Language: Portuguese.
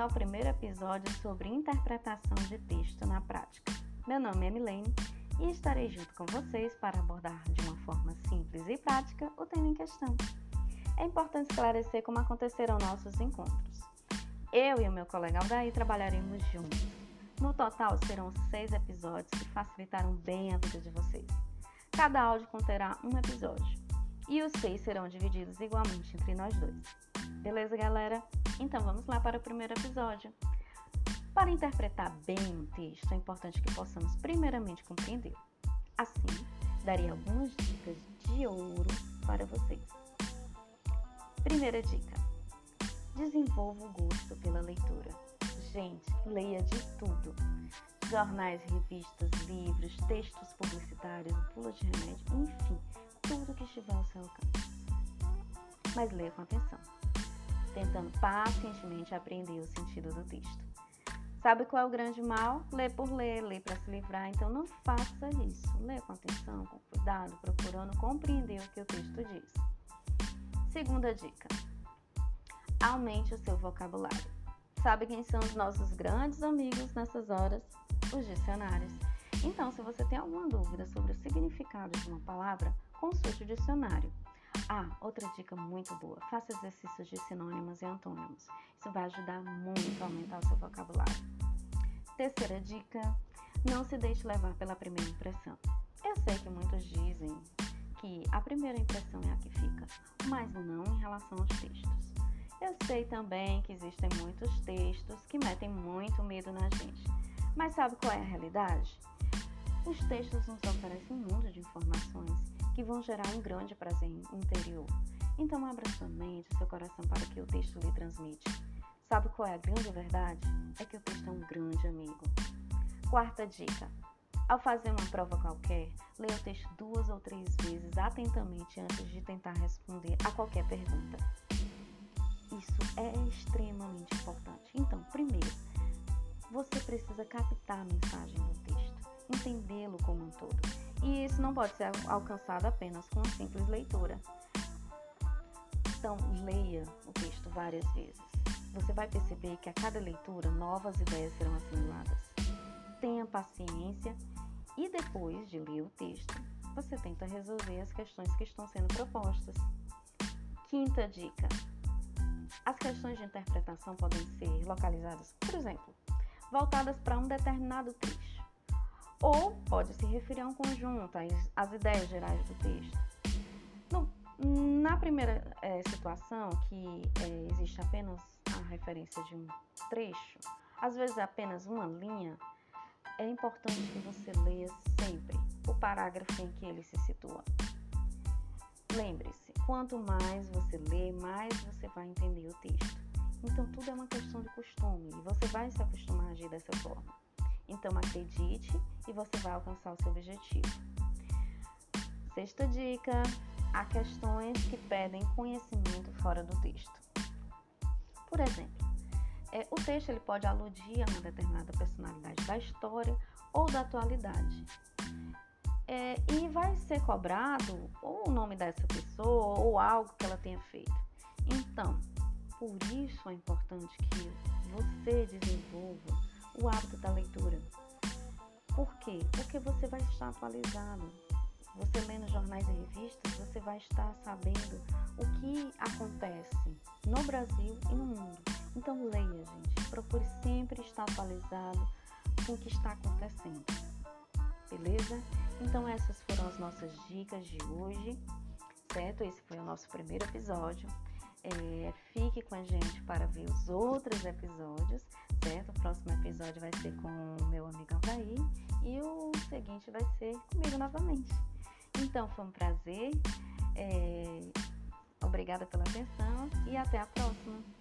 ao primeiro episódio sobre interpretação de texto na prática. Meu nome é Milene e estarei junto com vocês para abordar de uma forma simples e prática o tema em questão. É importante esclarecer como aconteceram nossos encontros. Eu e o meu colega Aldair trabalharemos juntos. No total serão seis episódios que facilitarão bem a vida de vocês. Cada áudio conterá um episódio e os seis serão divididos igualmente entre nós dois. Beleza, galera? Então vamos lá para o primeiro episódio. Para interpretar bem um texto, é importante que possamos primeiramente compreender. Assim, darei algumas dicas de ouro para vocês. Primeira dica: desenvolva o gosto pela leitura. Gente, leia de tudo: jornais, revistas, livros, textos publicitários, bula de remédio, enfim, tudo que estiver ao seu alcance. Mas leia com atenção tentando pacientemente aprender o sentido do texto. Sabe qual é o grande mal? Ler por ler, ler para se livrar. Então não faça isso. Leia com atenção, com cuidado, procurando compreender o que o texto diz. Segunda dica: aumente o seu vocabulário. Sabe quem são os nossos grandes amigos nessas horas? Os dicionários. Então, se você tem alguma dúvida sobre o significado de uma palavra, consulte o dicionário. Ah, outra dica muito boa: faça exercícios de sinônimos e antônimos. Isso vai ajudar muito a aumentar o seu vocabulário. Terceira dica: não se deixe levar pela primeira impressão. Eu sei que muitos dizem que a primeira impressão é a que fica, mas não em relação aos textos. Eu sei também que existem muitos textos que metem muito medo na gente, mas sabe qual é a realidade? Os textos nos oferecem um mundo de informações que vão gerar um grande prazer interior. Então abra sua mente, seu coração para o que o texto lhe transmite. Sabe qual é a grande verdade? É que o texto é um grande amigo. Quarta dica: ao fazer uma prova qualquer, leia o texto duas ou três vezes atentamente antes de tentar responder a qualquer pergunta. Isso é extremamente importante. Então, primeiro, você precisa captar a mensagem do texto, entendê-lo como um todo e isso não pode ser alcançado apenas com uma simples leitura. Então, leia o texto várias vezes. Você vai perceber que a cada leitura novas ideias serão assimiladas. Tenha paciência e depois de ler o texto, você tenta resolver as questões que estão sendo propostas. Quinta dica: as questões de interpretação podem ser localizadas, por exemplo, voltadas para um determinado trecho ou pode se referir a um conjunto, às ideias gerais do texto. No, na primeira é, situação, que é, existe apenas a referência de um trecho, às vezes apenas uma linha, é importante que você leia sempre o parágrafo em que ele se situa. Lembre-se, quanto mais você lê, mais você vai entender o texto. Então, tudo é uma questão de costume e você vai se acostumar a agir dessa forma. Então acredite e você vai alcançar o seu objetivo. Sexta dica: há questões que pedem conhecimento fora do texto. Por exemplo, é, o texto ele pode aludir a uma determinada personalidade da história ou da atualidade. É, e vai ser cobrado ou o nome dessa pessoa ou algo que ela tenha feito. Então, por isso é importante que você desenvolva o hábito da leitura. Por quê? Porque você vai estar atualizado. Você lendo jornais e revistas, você vai estar sabendo o que acontece no Brasil e no mundo. Então leia, gente. Procure sempre estar atualizado com o que está acontecendo. Beleza? Então essas foram as nossas dicas de hoje, certo? Esse foi o nosso primeiro episódio. É, fique com a gente para ver os outros episódios, próximo episódio vai ser com o meu amigo Aldair e o seguinte vai ser comigo novamente. Então foi um prazer, é, obrigada pela atenção e até a próxima.